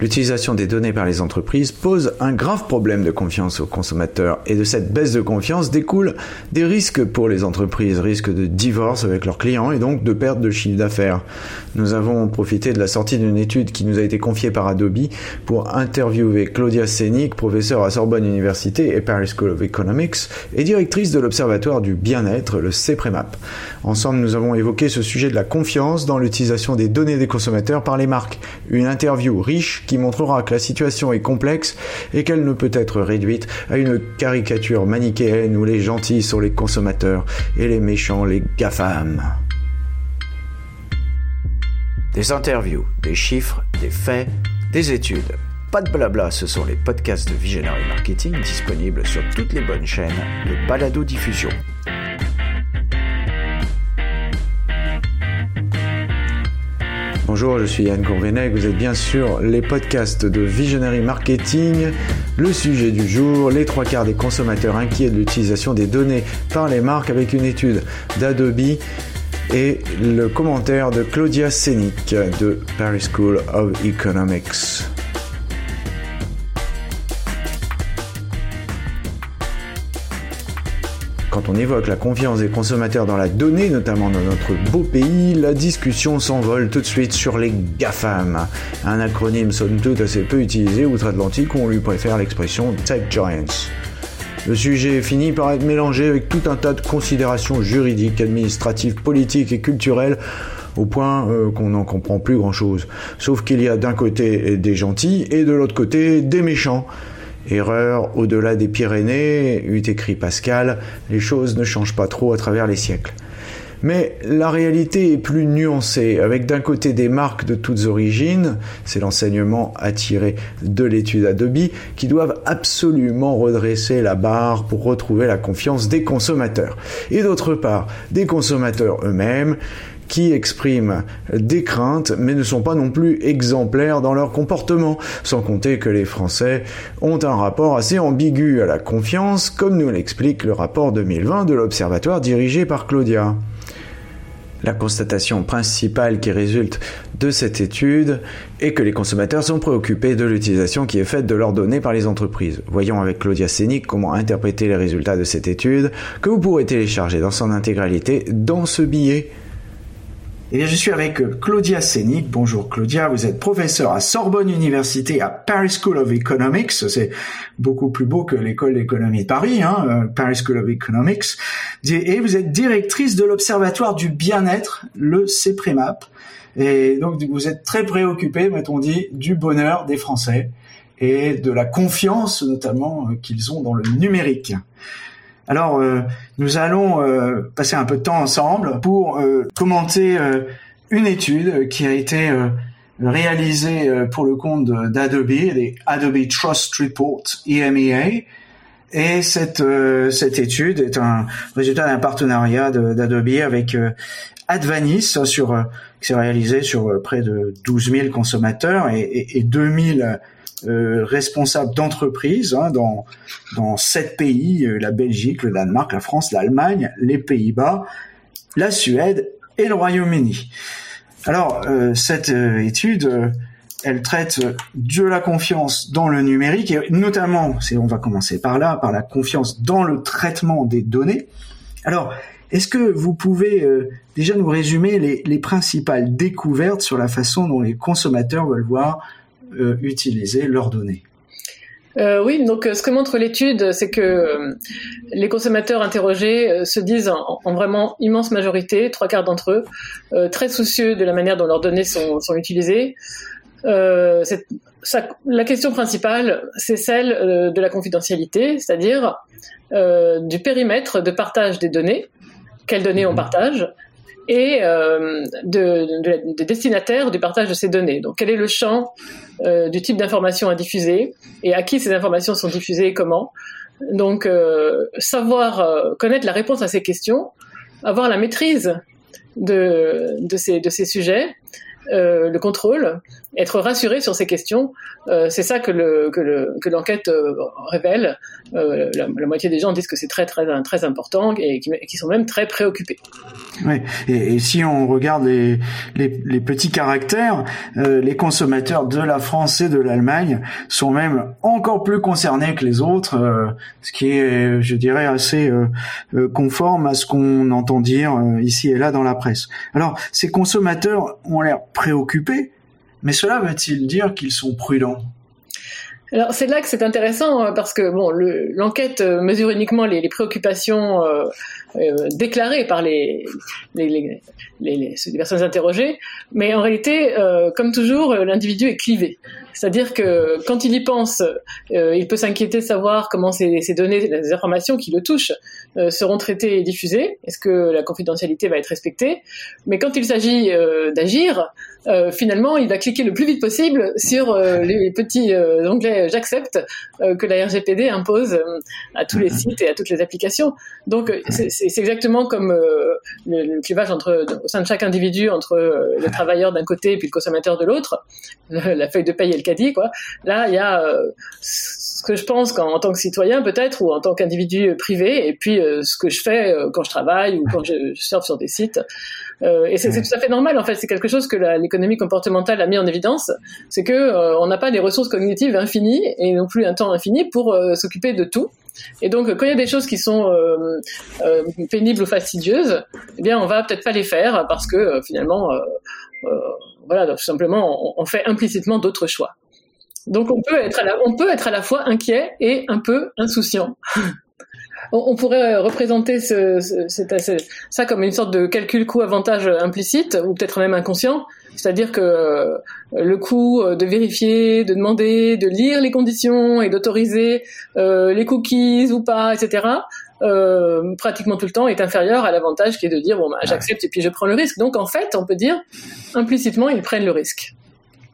L'utilisation des données par les entreprises pose un grave problème de confiance aux consommateurs et de cette baisse de confiance découlent des risques pour les entreprises, risques de divorce avec leurs clients et donc de perte de chiffre d'affaires. Nous avons profité de la sortie d'une étude qui nous a été confiée par Adobe pour interviewer Claudia Senik, professeure à Sorbonne Université et Paris School of Economics et directrice de l'Observatoire du bien-être, le CEPREMAP. Ensemble, nous avons évoqué ce sujet de la confiance dans l'utilisation des données des consommateurs par les marques. Une interview riche qui montrera que la situation est complexe et qu'elle ne peut être réduite à une caricature manichéenne où les gentils sont les consommateurs et les méchants les GAFAM. Des interviews, des chiffres, des faits, des études. Pas de blabla, ce sont les podcasts de Visionary Marketing disponibles sur toutes les bonnes chaînes de balado diffusion. Bonjour, je suis Yann Courvenec, vous êtes bien sûr les podcasts de Visionary Marketing. Le sujet du jour, les trois quarts des consommateurs inquiets de l'utilisation des données par les marques avec une étude d'Adobe et le commentaire de Claudia Senik de Paris School of Economics. Quand on évoque la confiance des consommateurs dans la donnée, notamment dans notre beau pays, la discussion s'envole tout de suite sur les GAFAM, un acronyme somme toute assez peu utilisé outre-Atlantique où on lui préfère l'expression Tech Giants. Le sujet finit par être mélangé avec tout un tas de considérations juridiques, administratives, politiques et culturelles au point euh, qu'on n'en comprend plus grand-chose. Sauf qu'il y a d'un côté des gentils et de l'autre côté des méchants. Erreur au-delà des Pyrénées, eût écrit Pascal, les choses ne changent pas trop à travers les siècles. Mais la réalité est plus nuancée, avec d'un côté des marques de toutes origines, c'est l'enseignement attiré de l'étude Adobe, qui doivent absolument redresser la barre pour retrouver la confiance des consommateurs. Et d'autre part, des consommateurs eux-mêmes, qui expriment des craintes mais ne sont pas non plus exemplaires dans leur comportement, sans compter que les Français ont un rapport assez ambigu à la confiance, comme nous l'explique le rapport 2020 de l'Observatoire dirigé par Claudia. La constatation principale qui résulte de cette étude est que les consommateurs sont préoccupés de l'utilisation qui est faite de leurs données par les entreprises. Voyons avec Claudia Sénic comment interpréter les résultats de cette étude que vous pourrez télécharger dans son intégralité dans ce billet. Et je suis avec euh, Claudia Sénic. Bonjour Claudia, vous êtes professeure à Sorbonne Université à Paris School of Economics. C'est beaucoup plus beau que l'école d'économie de Paris, hein, euh, Paris School of Economics. Et vous êtes directrice de l'Observatoire du bien-être, le CEPREMAP. Et donc vous êtes très préoccupée, mettons dit, du bonheur des Français et de la confiance notamment euh, qu'ils ont dans le numérique. Alors, euh, nous allons euh, passer un peu de temps ensemble pour euh, commenter une étude qui a été réalisée pour le compte d'Adobe, les Adobe Trust Report EMEA. Et cette, cette étude est un résultat d'un partenariat d'Adobe avec Advanis sur qui s'est réalisé sur près de 12 000 consommateurs et, et, et 2000 euh, responsables d'entreprises hein, dans dans sept pays euh, la Belgique, le Danemark, la France, l'Allemagne, les Pays-Bas, la Suède et le Royaume-Uni. Alors euh, cette étude elle traite de la confiance dans le numérique et notamment, on va commencer par là, par la confiance dans le traitement des données. Alors, est-ce que vous pouvez déjà nous résumer les, les, principales découvertes sur la façon dont les consommateurs veulent voir euh, utiliser leurs données. Euh, oui, donc euh, ce que montre l'étude, c'est que les consommateurs interrogés se disent en, vraiment immense majorité, trois quarts d'entre eux, très soucieux de la manière dont leurs données sont, utilisées. la question principale, c'est celle de la confidentialité, c'est-à-dire du périmètre de partage des données, quelles données on mhm. partage, et euh, de, de, de, destinataires du partage de ces données. Donc, quel est le champ euh, du type d'informations à diffuser et à qui ces informations sont diffusées et comment? Donc, euh, savoir euh, connaître la réponse à ces questions, avoir la maîtrise de, de, ces, ces sujets, euh, le contrôle, être rassuré sur ces questions. Euh, c'est ça que le que le que l'enquête euh, révèle. Euh, la, moitié des gens disent que c'est très très très important et qui, qui, sont même très préoccupés. Oui. Et, si on regarde les les, les petits caractères, euh, les consommateurs de la France et de l'Allemagne sont même encore plus concernés que les autres, euh, ce qui est, je dirais, assez conforme à ce qu'on entend dire ici et là dans la presse. Alors, ces consommateurs ont l'air préoccupés mais cela veut-il dire qu'ils sont prudents? Alors c'est là que c'est intéressant euh, parce que l'enquête euh, mesure uniquement les, préoccupations euh, euh, déclarées par les personnes interrogées, mais en réalité, comme toujours, l'individu est clivé. C'est-à-dire que quand il y pense, il peut s'inquiéter de savoir comment ces, ces, données, les informations qui le touchent, seront traitées et diffusées. Est-ce que la confidentialité va être respectée? Mais quand il s'agit d'agir, euh, finalement, il va cliquer le plus vite possible sur euh, les petits euh, onglets j'accepte que la RGPD impose à tous les sites et à toutes les applications. Donc, c'est exactement comme le, clivage entre, au sein de chaque individu entre le travailleur d'un côté et puis le consommateur de l'autre, la feuille de paye et le caddie, quoi. Là, il y a ce que je pense quand, en tant que citoyen peut-être ou en tant qu'individu privé et puis ce que je fais quand je travaille ou quand je, je surfe sur des sites. Euh, et c'est tout à fait normal en fait. C'est quelque chose que l'économie comportementale a mis en évidence, c'est que euh, on n'a pas des ressources cognitives infinies et non plus un temps infini pour euh, s'occuper de tout. Et donc, quand il y a des choses qui sont pénibles ou fastidieuses, eh bien, on va peut-être pas les faire parce que finalement, voilà, tout simplement, on, on fait implicitement d'autres choix. Donc, on peut être à la, on peut être à la fois inquiet et un peu insouciant. on, pourrait représenter ce, ça comme une sorte de calcul coût-avantage implicite ou peut-être même inconscient. C'est-à-dire que euh, le coût de vérifier, de demander, de lire les conditions et d'autoriser euh, les cookies ou pas, etc. Euh, pratiquement tout le temps est inférieur à l'avantage qui est de dire bon bah, j'accepte et puis je prends le risque. Donc en fait, on peut dire implicitement ils prennent le risque.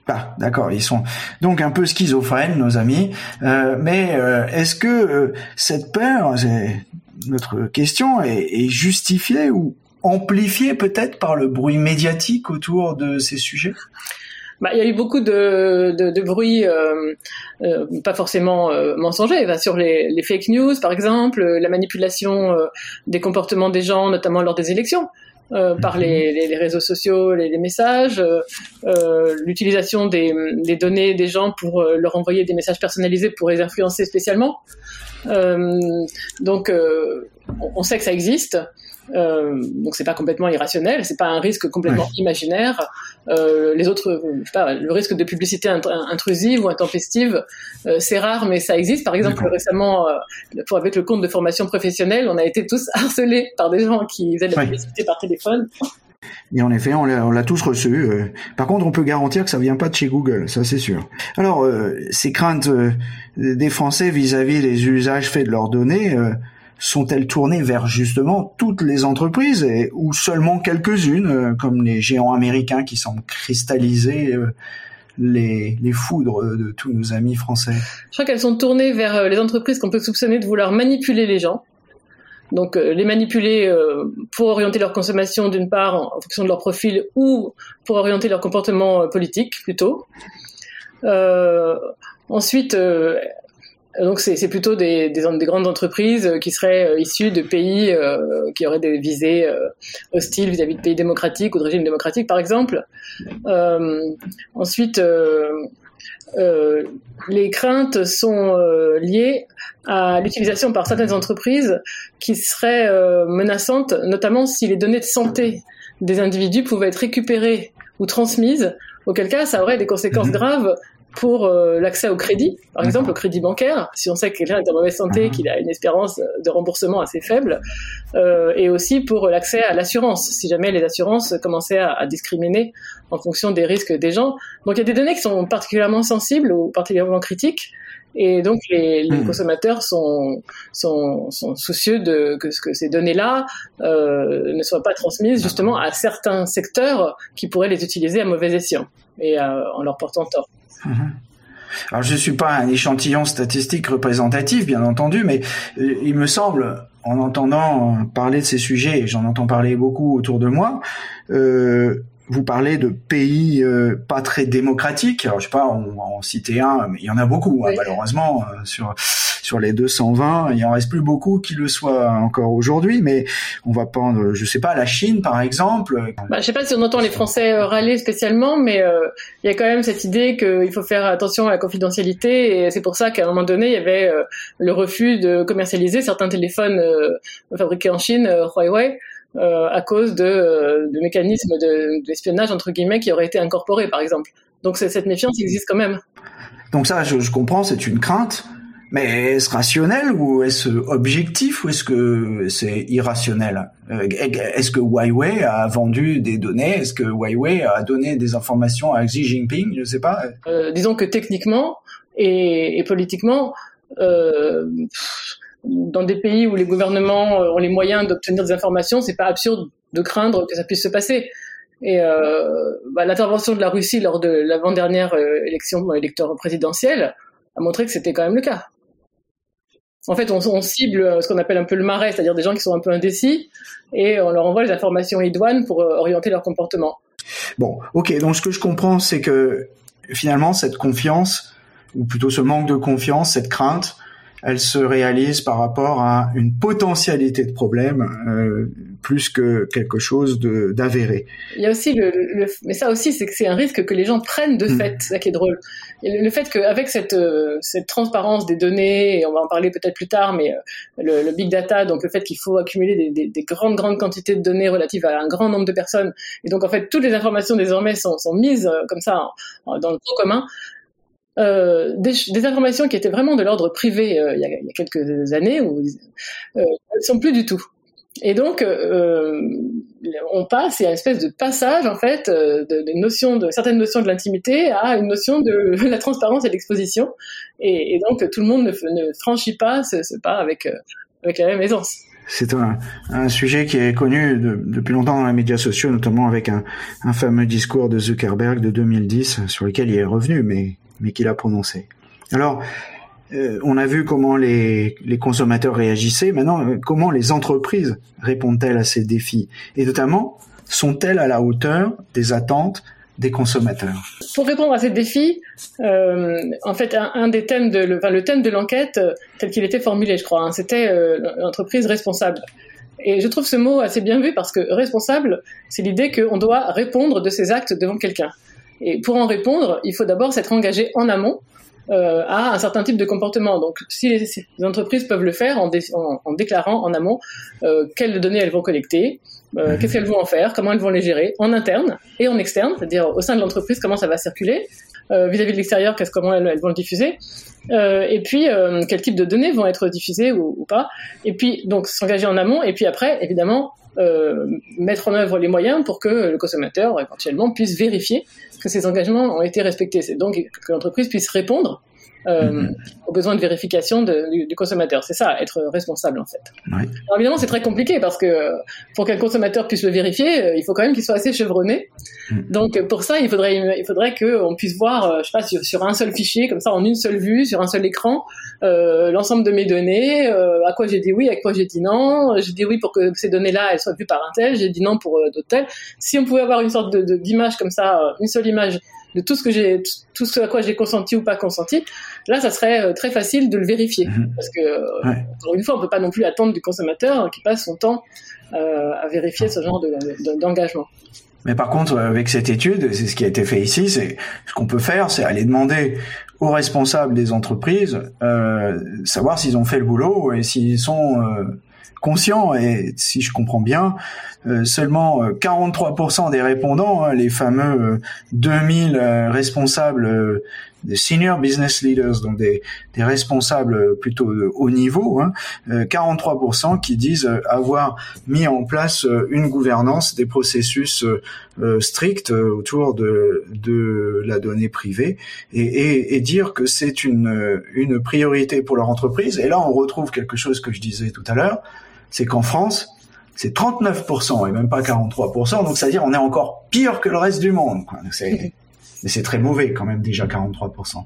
Ah, d'accord, ils sont donc un peu schizophrènes, nos amis. Euh, mais euh, est-ce que euh, cette peur, c'est notre question, est, justifiée ou amplifiée peut-être par le bruit médiatique autour de ces sujets? Bah, il y a eu beaucoup de, de, bruit, pas forcément mensonger, sur les, les, fake news, par exemple, la manipulation des comportements des gens, notamment lors des élections. Euh, par mhm. les, les, réseaux sociaux, les, les messages, euh, euh, l'utilisation des, des, données des gens pour leur envoyer des messages personnalisés pour les influencer spécialement. donc, on sait que ça existe. Euh, donc c'est pas complètement irrationnel, c'est pas un risque complètement imaginaire. Euh, les autres, je sais pas, le risque de publicité intrusive ou intempestive, euh, c'est rare, mais ça existe. Par exemple, récemment, euh, pour avec le compte de formation professionnelle, on a été tous harcelés par des gens qui faisaient de la publicité par téléphone. Et en effet, on l'a tous reçu. Euh. Par contre, on peut garantir que ça vient pas de chez Google, ça c'est sûr. Alors, ces craintes des Français vis-à-vis -vis des usages faits de leurs données sont-elles tournées vers justement toutes les entreprises ou seulement quelques-unes, euh, comme les géants américains qui semblent cristalliser euh, les, les, foudres de tous nos amis français? Je crois qu'elles sont tournées vers euh, les entreprises qu'on peut soupçonner de vouloir manipuler les gens. Donc les manipuler pour orienter leur consommation d'une part en, fonction de leur profil ou pour orienter leur comportement politique plutôt. ensuite, donc c'est plutôt des, des, des, grandes entreprises qui seraient euh, issues de pays euh, qui auraient des visées euh, hostiles vis-à-vis de pays démocratiques ou de régimes démocratiques, par exemple. ensuite, les craintes sont liées à l'utilisation par certaines entreprises qui seraient menaçantes, notamment si les données de santé des individus pouvaient être récupérées ou transmises, auquel cas ça aurait des conséquences mhm. graves pour euh, l'accès au crédit, par exemple au crédit bancaire, si on sait que quelqu'un est en mauvaise santé, qu'il a une espérance de remboursement assez faible, euh, et aussi pour l'accès à l'assurance, si jamais les assurances commençaient à, à, discriminer en fonction des risques des gens. Donc il y a des données qui sont particulièrement sensibles ou particulièrement critiques, et donc les, les hmm. consommateurs sont, sont, sont, soucieux de que, que ces données-là euh, ne soient pas transmises justement à certains secteurs qui pourraient les utiliser à mauvais escient et euh, en leur portant tort. Mhm. Alors je ne suis pas un échantillon statistique représentatif, bien entendu, mais euh, il me semble, en entendant parler de ces sujets, et j'en entends parler beaucoup autour de moi, euh, vous parlez de pays euh, pas très démocratiques. Alors, je sais pas, on, en citer un, mais il y en a beaucoup, hein, malheureusement, euh, sur sur les 220, il en reste plus beaucoup qui le soient encore aujourd'hui, mais on va prendre, je sais pas, la Chine par exemple. Bah, je sais pas si on entend les Français euh, râler spécialement, mais il y a quand même cette idée qu'il faut faire attention à la confidentialité, et c'est pour ça qu'à un moment donné, il y avait le refus de commercialiser certains téléphones fabriqués en Chine, Huawei. Euh, à cause de, euh, de mécanismes d'espionnage entre guillemets qui auraient été incorporés, par exemple. Donc cette méfiance existe quand même. Donc ça, je, je comprends, c'est une crainte. Mais est-ce rationnel ou est-ce objectif ou est-ce que c'est irrationnel? Euh, Est-ce que Huawei a vendu des données? Est-ce que Huawei a donné des informations à Xi Jinping? Je ne sais pas. Euh, disons que techniquement et, et politiquement, euh, dans des pays où les gouvernements euh, ont les moyens d'obtenir des informations, c'est pas absurde de craindre que ça puisse se passer. Et euh, bah, l'intervention de la Russie lors de l'avant-dernière euh, élection électorale présidentielle a montré que c'était quand même le cas. En fait, on, on cible ce qu'on appelle un peu le marais, c'est-à-dire des gens qui sont un peu indécis, et on leur envoie les informations idoines pour orienter leur comportement. Bon, ok, donc ce que je comprends, c'est que finalement, cette confiance, ou plutôt ce manque de confiance, cette crainte, elle se réalise par rapport à une potentialité de problème euh, plus que quelque chose d'avéré. Il y a aussi le, mais ça aussi c'est que c'est un risque que les gens prennent de mm. fait, ça qui est drôle. le, fait qu'avec cette euh, cette transparence des données, et on va en parler peut-être plus tard, mais euh, le, big data, donc le fait qu'il faut accumuler des, des, grandes grandes quantités de données relatives à un grand nombre de personnes, et donc en fait toutes les informations désormais sont, sont mises comme ça dans le pot commun, euh, des, informations qui étaient vraiment de l'ordre privé euh, il, y a, quelques années, où, euh, elles sont plus du tout. Et donc, on passe, il y a une espèce de passage en fait de, de, de certaines notions de l'intimité à une notion de la transparence et de l'exposition, et, donc tout le monde ne, ne franchit pas ce, pas avec la même aisance. C'est un, sujet qui est connu de, depuis longtemps dans les médias sociaux, notamment avec un, un fameux discours de Zuckerberg de 2010 sur lequel il est revenu, mais mais qu'il a prononcé. Alors, euh, on a vu comment les, les consommateurs réagissaient. Maintenant, euh, comment les entreprises répondent-elles à ces défis? Et notamment, sont-elles à la hauteur des attentes des consommateurs? Pour répondre à ces défis, euh, en fait, un, des thèmes de le, thème de l'enquête tel qu'il était formulé, je crois, hein, c'était l'entreprise responsable. Et je trouve ce mot assez bien vu parce que responsable, c'est l'idée qu'on doit répondre de ses actes devant quelqu'un. Et pour en répondre, il faut d'abord s'être engagé en amont euh, à un certain type de comportement. Donc, si les, entreprises peuvent le faire en, en, déclarant en amont euh, quelles données elles vont collecter, euh, mhm. qu'est-ce qu'elles vont en faire, comment elles vont les gérer, en interne et en externe, c'est-à-dire au sein de l'entreprise, comment ça va circuler, euh, vis-à-vis de l'extérieur, qu'est-ce comment elles, vont le diffuser, euh, et puis quel type de données vont être diffusées ou, ou pas, et puis donc s'engager en amont, et puis après, évidemment, mettre en œuvre les moyens pour que le consommateur éventuellement puisse vérifier que ces engagements ont été respectés. Donc que l'entreprise puisse répondre euh, aux besoins de vérification du, consommateur. C'est ça, être responsable en fait. Alors évidemment, c'est très compliqué parce que pour qu'un consommateur puisse le vérifier, euh, il faut quand même qu'il soit assez chevronné. Mhm. Donc pour ça, il faudrait, il faudrait qu'on puisse voir, euh, je sais pas, sur, un seul fichier, comme ça, en une seule vue, sur un seul écran, euh, l'ensemble de mes données, à quoi j'ai dit oui, à quoi j'ai dit non. J'ai dit oui pour que ces données-là, elles soient vues par un tel, j'ai dit non pour d'autres tels. Si on pouvait avoir une sorte de, d'image comme ça, une seule image de tout ce que j'ai, tout ce à quoi j'ai consenti ou pas consenti, là, ça serait euh, très facile de le vérifier. Mhm. Parce que, euh, encore une fois, on peut pas non plus attendre du consommateur qui passe son temps euh, à vérifier ce genre d'engagement. Mais par contre, avec cette étude, c'est ce qui a été fait ici, c'est ce qu'on peut faire, c'est aller demander aux responsables des entreprises, euh, savoir s'ils ont fait le boulot et s'ils sont conscient et si je comprends bien, euh, seulement 43% euh, des répondants, hein, les fameux 2000 euh, responsables des senior business leaders, donc des, des responsables plutôt de haut niveau, hein, 43% qui disent avoir mis en place une gouvernance des processus stricts autour de, de la donnée privée et, et, et dire que c'est une, une priorité pour leur entreprise. Et là, on retrouve quelque chose que je disais tout à l'heure, c'est qu'en France, c'est 39% et même pas 43%, donc c'est-à-dire on est encore pire que le reste du monde. C'est, mais c'est très mauvais quand même déjà 43%.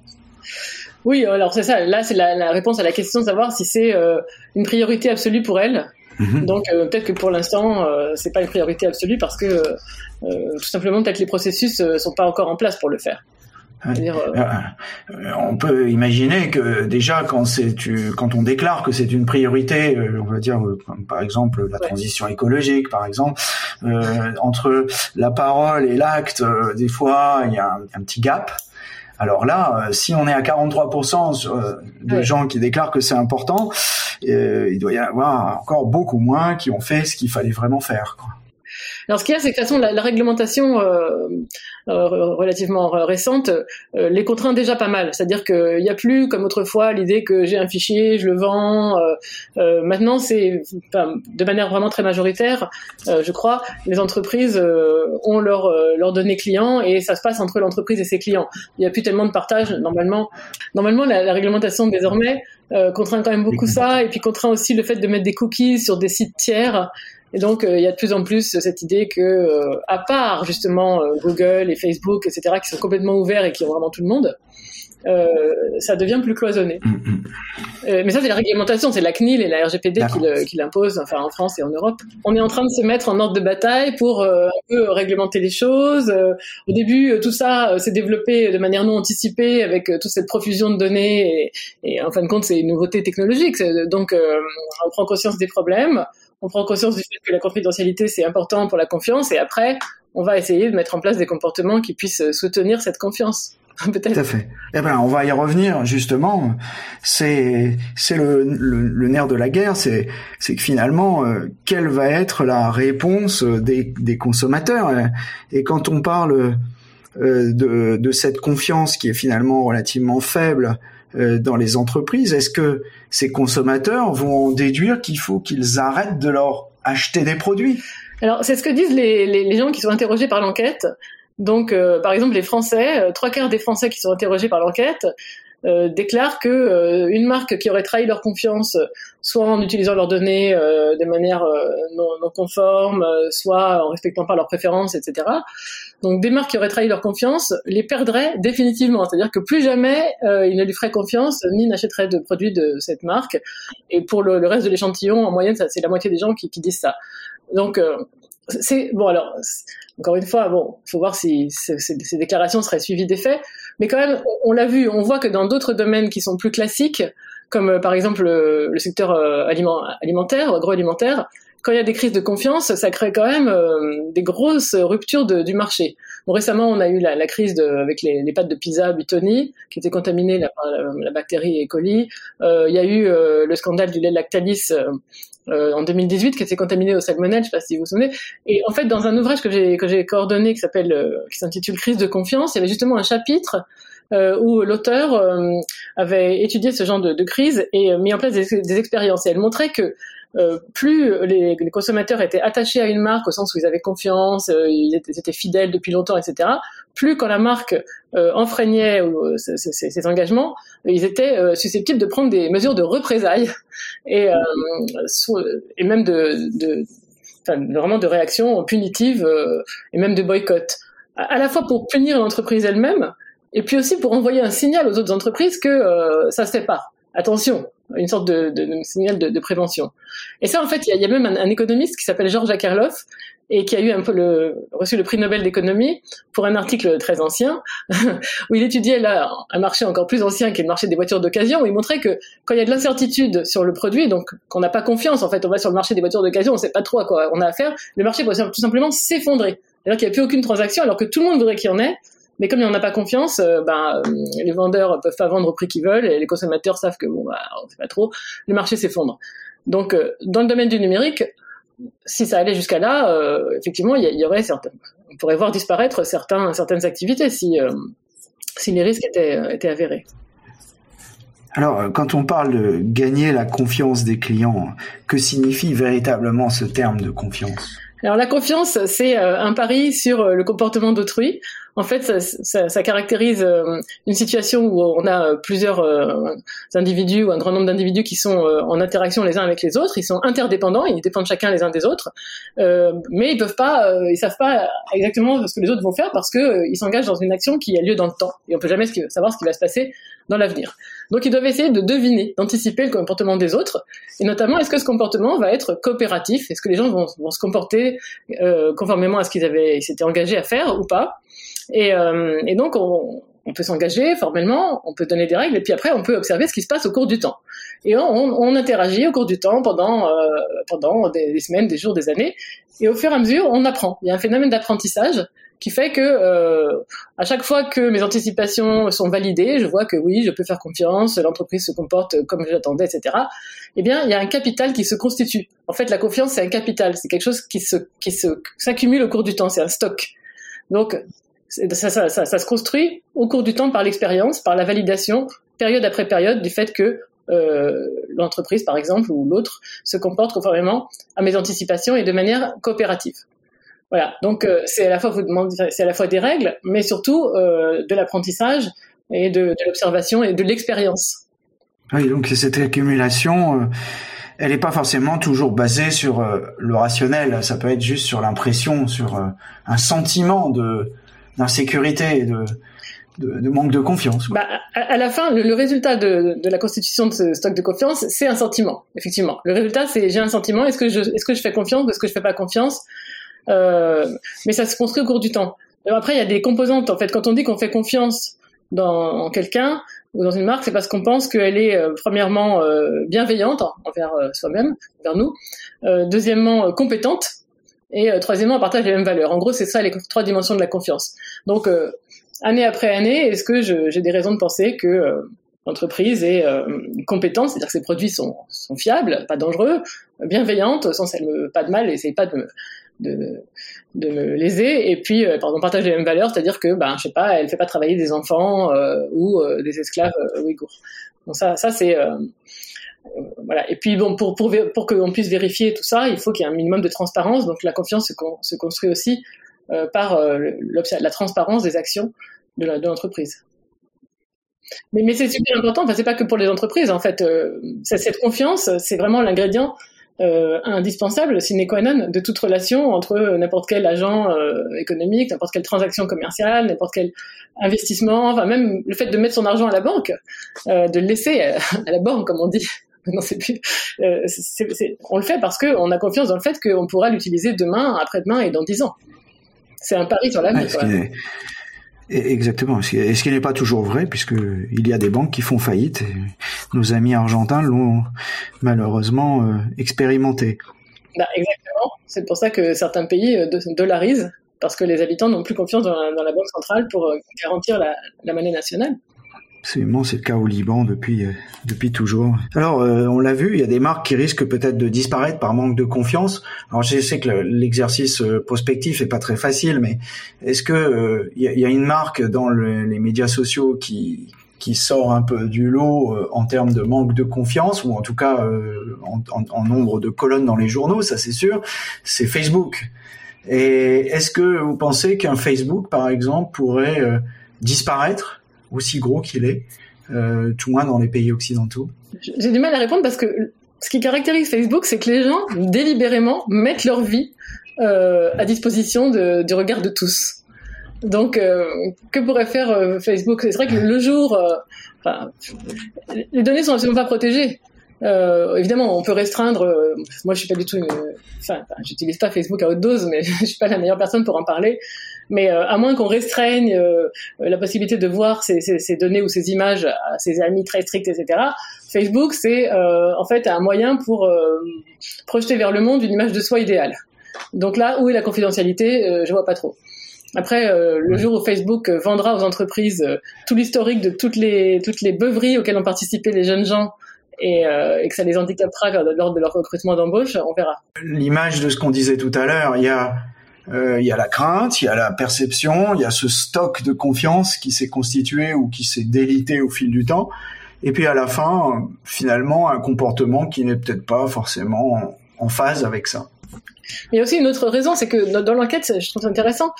Oui, alors c'est ça. Là, c'est la, réponse à la question de savoir si c'est euh, une priorité absolue pour elle Mhm. Donc peut-être que pour l'instant, c'est pas une priorité absolue parce que tout simplement peut-être les processus sont pas encore en place pour le faire. Euh, euh, on peut imaginer que déjà quand c'est quand on déclare que c'est une priorité, euh, on va dire par exemple la transition écologique, par exemple, entre la parole et l'acte, des fois il y a un, petit gap. Alors là, si on est à 43% de gens qui déclarent que c'est important, il doit y avoir encore beaucoup moins qui ont fait ce qu'il fallait vraiment faire. Quoi. Alors ce qu'il y a, c'est que de toute façon, la, réglementation euh, euh, relativement récente euh, les contraint déjà pas mal. C'est-à-dire qu'il n'y a plus, comme autrefois, l'idée que j'ai un fichier, je le vends. maintenant, c'est de manière vraiment très majoritaire, je crois, les entreprises ont leurs leur données clients et ça se passe entre l'entreprise et ses clients. Il n'y a plus tellement de partage normalement. Normalement, la, la réglementation désormais contraint quand même beaucoup ça et puis contraint aussi le fait de mettre des cookies sur des sites tiers. Et donc, euh, il y a de plus en plus cette idée que, euh, à part justement euh, Google et Facebook, etc., qui sont complètement ouverts et qui ont vraiment tout le monde, ça devient plus cloisonné. Mm, mm. mais ça, c'est la réglementation, c'est la CNIL et la RGPD qui l'imposent, enfin en France et en Europe. On est en train de se mettre en ordre de bataille pour un peu réglementer les choses. au début, tout ça s'est développé de manière non anticipée avec toute cette profusion de données et, et en fin de compte, c'est une nouveauté technologique. Donc, on prend conscience des problèmes on prend conscience du fait que la confidentialité c'est important pour la confiance et après on va essayer de mettre en place des comportements qui puissent soutenir cette confiance. Peut-être. Tout à fait. Eh ben, on va y revenir justement. C'est c'est le, le, nerf de la guerre. C'est c'est que finalement, euh, quelle va être la réponse des, des consommateurs Et quand on parle euh, de de cette confiance qui est finalement relativement faible dans les entreprises, est-ce que ces consommateurs vont déduire qu'il faut qu'ils arrêtent de leur acheter des produits? Alors, c'est ce que disent les, les, gens qui sont interrogés par l'enquête. Donc, euh, par exemple, les Français, euh, trois quarts des Français qui sont interrogés par l'enquête euh, déclarent que euh, une marque qui aurait trahi leur confiance, soit en utilisant leurs données euh, de manière non, non, conforme, soit en respectant pas leurs préférences, etc. Donc des marques qui auraient trahi leur confiance les perdraient définitivement, c'est-à-dire que plus jamais ils ne lui feraient confiance ni n'achèteraient de produits de cette marque. Et pour le, reste de l'échantillon, en moyenne, c'est la moitié des gens qui, qui disent ça. Donc c'est bon alors encore une fois bon faut voir si ces déclarations seraient suivies des faits mais quand même, on, l'a vu, on voit que dans d'autres domaines qui sont plus classiques, comme euh, par exemple le, secteur euh, alimentaire, agroalimentaire, quand il y a des crises de confiance, ça crée quand même euh, des grosses ruptures du marché. Récemment, on a eu la, crise avec les, pâtes de pizza Buitoni, qui étaient contaminées par la, bactérie E. coli. il y a eu le scandale du lait Lactalis en 2018, qui était contaminé au salmonelle, je ne sais pas si vous vous souvenez. Et en fait, dans un ouvrage que j'ai que j'ai coordonné, qui s'appelle, qui s'intitule Crise de confiance, il y avait justement un chapitre euh, où l'auteur euh, avait étudié ce genre de, de, crise et mis en place des, des expériences. Et elle montrait que euh, plus les, consommateurs étaient attachés à une marque au sens où ils avaient confiance, euh, ils, étaient, fidèles depuis longtemps, etc. Plus quand la marque euh, enfreignait ses, engagements, ils étaient susceptibles de prendre des mesures de représailles et, et même de, de vraiment de réactions punitives et même de boycott. À la fois pour punir l'entreprise elle-même, et puis aussi pour envoyer un signal aux autres entreprises que ça se fait pas. Attention, une sorte de, de, de signal de, de, prévention. Et ça, en fait, il y, y, a même un, un économiste qui s'appelle Georges Akerlof et qui a eu un peu le, reçu le prix Nobel d'économie pour un article très ancien où il étudiait là un marché encore plus ancien qui est le marché des voitures d'occasion où il montrait que quand il y a de l'incertitude sur le produit, donc qu'on n'a pas confiance, en fait, on va sur le marché des voitures d'occasion, on sait pas trop à quoi on a affaire, le marché peut tout simplement s'effondrer. C'est-à-dire qu'il n'y a plus aucune transaction alors que tout le monde voudrait qu'il y en ait mais comme il n'y en a pas confiance, euh, ben, euh, les vendeurs peuvent pas vendre au prix qu'ils veulent et les consommateurs savent que bon, bah, on sait pas trop, le marché s'effondre. Donc, euh, dans le domaine du numérique, si ça allait jusqu'à là, effectivement, il y, aurait certains, on pourrait voir disparaître certains, certaines activités si, si les risques étaient, étaient avérés. Alors, quand on parle de gagner la confiance des clients, que signifie véritablement ce terme de confiance? Alors la confiance, c'est un pari sur le comportement d'autrui en fait, ça, ça, ça caractérise euh, une situation où on a plusieurs euh, individus ou un grand nombre d'individus qui sont euh, en interaction les uns avec les autres. Ils sont interdépendants, ils dépendent chacun les uns des autres, mais ils peuvent pas, ils savent pas exactement ce que les autres vont faire parce que ils s'engagent dans une action qui a lieu dans le temps et on peut jamais savoir ce qui va se passer dans l'avenir. Donc ils doivent essayer de deviner, d'anticiper le comportement des autres, et notamment est-ce que ce comportement va être coopératif, est-ce que les gens vont, se comporter conformément à ce qu'ils avaient, s'étaient engagés à faire ou pas? Et, euh, et donc, on, on peut s'engager formellement, on peut donner des règles, et puis après, on peut observer ce qui se passe au cours du temps. Et on, on interagit au cours du temps pendant, euh, pendant des, semaines, des jours, des années, et au fur et à mesure, on apprend. Il y a un phénomène d'apprentissage qui fait que euh, à chaque fois que mes anticipations sont validées, je vois que oui, je peux faire confiance, l'entreprise se comporte comme j'attendais, etc. Eh bien, il y a un capital qui se constitue. En fait, la confiance, c'est un capital, c'est quelque chose qui se qui se s'accumule au cours du temps, c'est un stock. Donc, ça, se construit au cours du temps par l'expérience, par la validation, période après période, du fait que euh, l'entreprise, par exemple, ou l'autre, se comporte conformément à mes anticipations et de manière coopérative. Voilà. Donc euh, c'est à la fois des règles, mais surtout euh, de l'apprentissage et de, l'observation et de l'expérience. Oui, donc cette accumulation, elle n'est pas forcément toujours basée sur le rationnel. Ça peut être juste sur l'impression, sur un sentiment de d'insécurité et de, de, de, manque de confiance. Bah, à, la fin, le, résultat de, de, la constitution de ce stock de confiance, c'est un sentiment, effectivement. Le résultat, c'est j'ai un sentiment, est-ce que je, est-ce que je fais confiance ou est-ce que je fais pas confiance? Euh, Mais ça se construit au cours du temps. après, il y a des composantes. En fait, quand on dit qu'on fait confiance dans quelqu'un ou dans une marque, c'est parce qu'on pense qu'elle est euh, premièrement euh, bienveillante envers euh, soi-même, envers nous. deuxièmement, compétente et euh, troisièmement, on partage les mêmes valeurs. En gros, c'est ça les trois dimensions de la confiance. Donc, euh, année après année, est-ce que j'ai des raisons de penser que euh, l'entreprise est compétente, c'est-à-dire que ses produits sont, sont, fiables, pas dangereux, bienveillante, au sens elle me pas de mal, essaye pas de me, de, de me léser, et puis pardon, partage les mêmes valeurs, c'est-à-dire que, ben, je sais pas, elle fait pas travailler des enfants ou des esclaves ouïghours. Donc ça, ça c'est voilà. Et puis bon, pour pour pour qu'on puisse vérifier tout ça, il faut qu'il y ait un minimum de transparence. Donc la confiance se, construit aussi euh, par euh, la transparence des actions de l'entreprise. Mais, mais c'est super important. Enfin, c'est pas que pour les entreprises. En fait, euh, cette confiance, c'est vraiment l'ingrédient euh, indispensable, sine qua non, de toute relation entre n'importe quel agent euh, économique, n'importe quelle transaction commerciale, n'importe quel investissement, enfin même le fait de mettre son argent à la banque, euh, de le laisser à la banque, comme on dit, non, c'est plus. Euh, on le fait parce qu'on a confiance dans le fait qu'on pourra l'utiliser demain, après-demain et dans dix ans. C'est un pari sur l'avenir. Ouais, Exactement. Et ce qui n'est pas toujours vrai, puisque il y a des banques qui font faillite. nos amis argentins l'ont malheureusement euh, expérimenté. Bah, exactement. C'est pour ça que certains pays euh, dollarisent, parce que les habitants n'ont plus confiance dans la, banque centrale pour garantir la monnaie nationale. Absolument, c'est le cas au Liban depuis euh, depuis toujours. Alors, euh, on l'a vu, il y a des marques qui risquent peut-être de disparaître par manque de confiance. Alors, je sais que l'exercice euh, prospectif est pas très facile, mais est-ce que il y, a, une marque dans les médias sociaux qui qui sort un peu du lot en termes de manque de confiance, ou en tout cas en, en, nombre de colonnes dans les journaux, ça c'est sûr, c'est Facebook. Et est-ce que vous pensez qu'un Facebook, par exemple, pourrait disparaître aussi gros qu'il est, euh, tout moins dans les pays occidentaux J'ai du mal à répondre parce que ce qui caractérise Facebook, c'est que les gens délibérément mettent leur vie euh, à disposition du regard de tous. Donc, euh, que pourrait faire Facebook? C'est vrai que le jour, les données sont absolument pas protégées. Évidemment, on peut restreindre. Moi, je suis pas du tout une. Enfin, j'utilise pas Facebook à haute dose, mais je suis pas la meilleure personne pour en parler. Mais euh, à moins qu'on restreigne euh, la possibilité de voir ces, ces, ces, données ou ces images à ses amis très stricts, etc. Facebook, c'est en fait un moyen pour projeter vers le monde une image de soi idéale. Donc là, où est la confidentialité Je vois pas trop. Après, le jour où Facebook vendra aux entreprises tout l'historique de toutes les toutes les beuveries auxquelles ont participé les jeunes gens et, euh, et, que ça les handicapera lors de leur recrutement d'embauche, on verra. L'image de ce qu'on disait tout à l'heure, il y a euh, il y a la crainte, il y a la perception, il y a ce stock de confiance qui s'est constitué ou qui s'est délité au fil du temps, et puis à la fin, finalement, un comportement qui n'est peut-être pas forcément en phase avec ça. il y a aussi une autre raison, c'est que dans l'enquête, je trouve ça intéressant,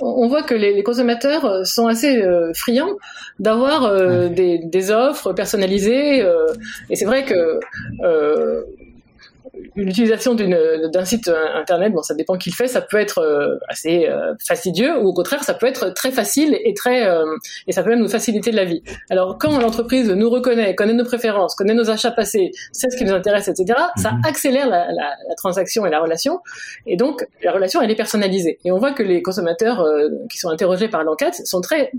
on voit que les, consommateurs sont assez euh, friands d'avoir euh, des, des, offres personnalisées. Euh, et c'est vrai que l'utilisation d'un site internet, bon, ça dépend qui le fait, ça peut être euh, assez euh, fastidieux ou au contraire, ça peut être très facile et très euh, et ça peut même nous faciliter la vie. Alors quand l'entreprise nous reconnaît, connaît nos préférences, connaît nos achats passés, sait ce qui nous intéresse, etc., ça mhm. accélère la, la, la, transaction et la relation. Et donc la relation, elle est personnalisée. Et on voit que les consommateurs qui sont interrogés par l'enquête sont très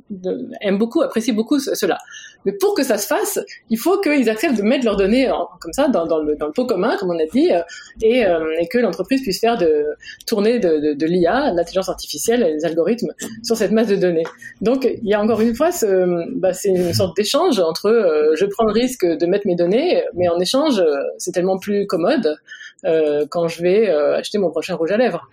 aiment beaucoup, apprécient beaucoup cela. Mais pour que ça se fasse, il faut qu'ils acceptent de mettre leurs données comme ça dans, le, pot commun, comme on a dit, euh, et, euh, et, que l'entreprise puisse faire de tourner de, l'IA, l'intelligence artificielle, les algorithmes sur cette masse de données. Donc il y a encore une fois, bah, c'est une sorte d'échange entre euh, je prends le risque de mettre mes données, mais en échange, c'est tellement plus commode quand je vais acheter mon prochain rouge à lèvres.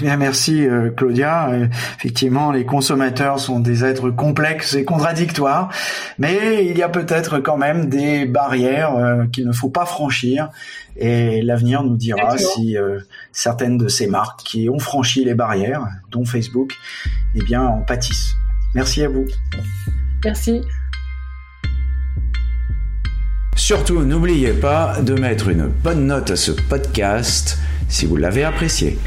Bien, merci euh, Claudia. Euh, effectivement, les consommateurs sont des êtres complexes et contradictoires, mais il y a peut-être quand même des barrières euh, qu'il ne faut pas franchir. Et l'avenir nous dira si certaines de ces marques qui ont franchi les barrières, dont Facebook, eh bien, en pâtissent. Merci à vous. Merci. Surtout, n'oubliez pas de mettre une bonne note à ce podcast si vous l'avez apprécié.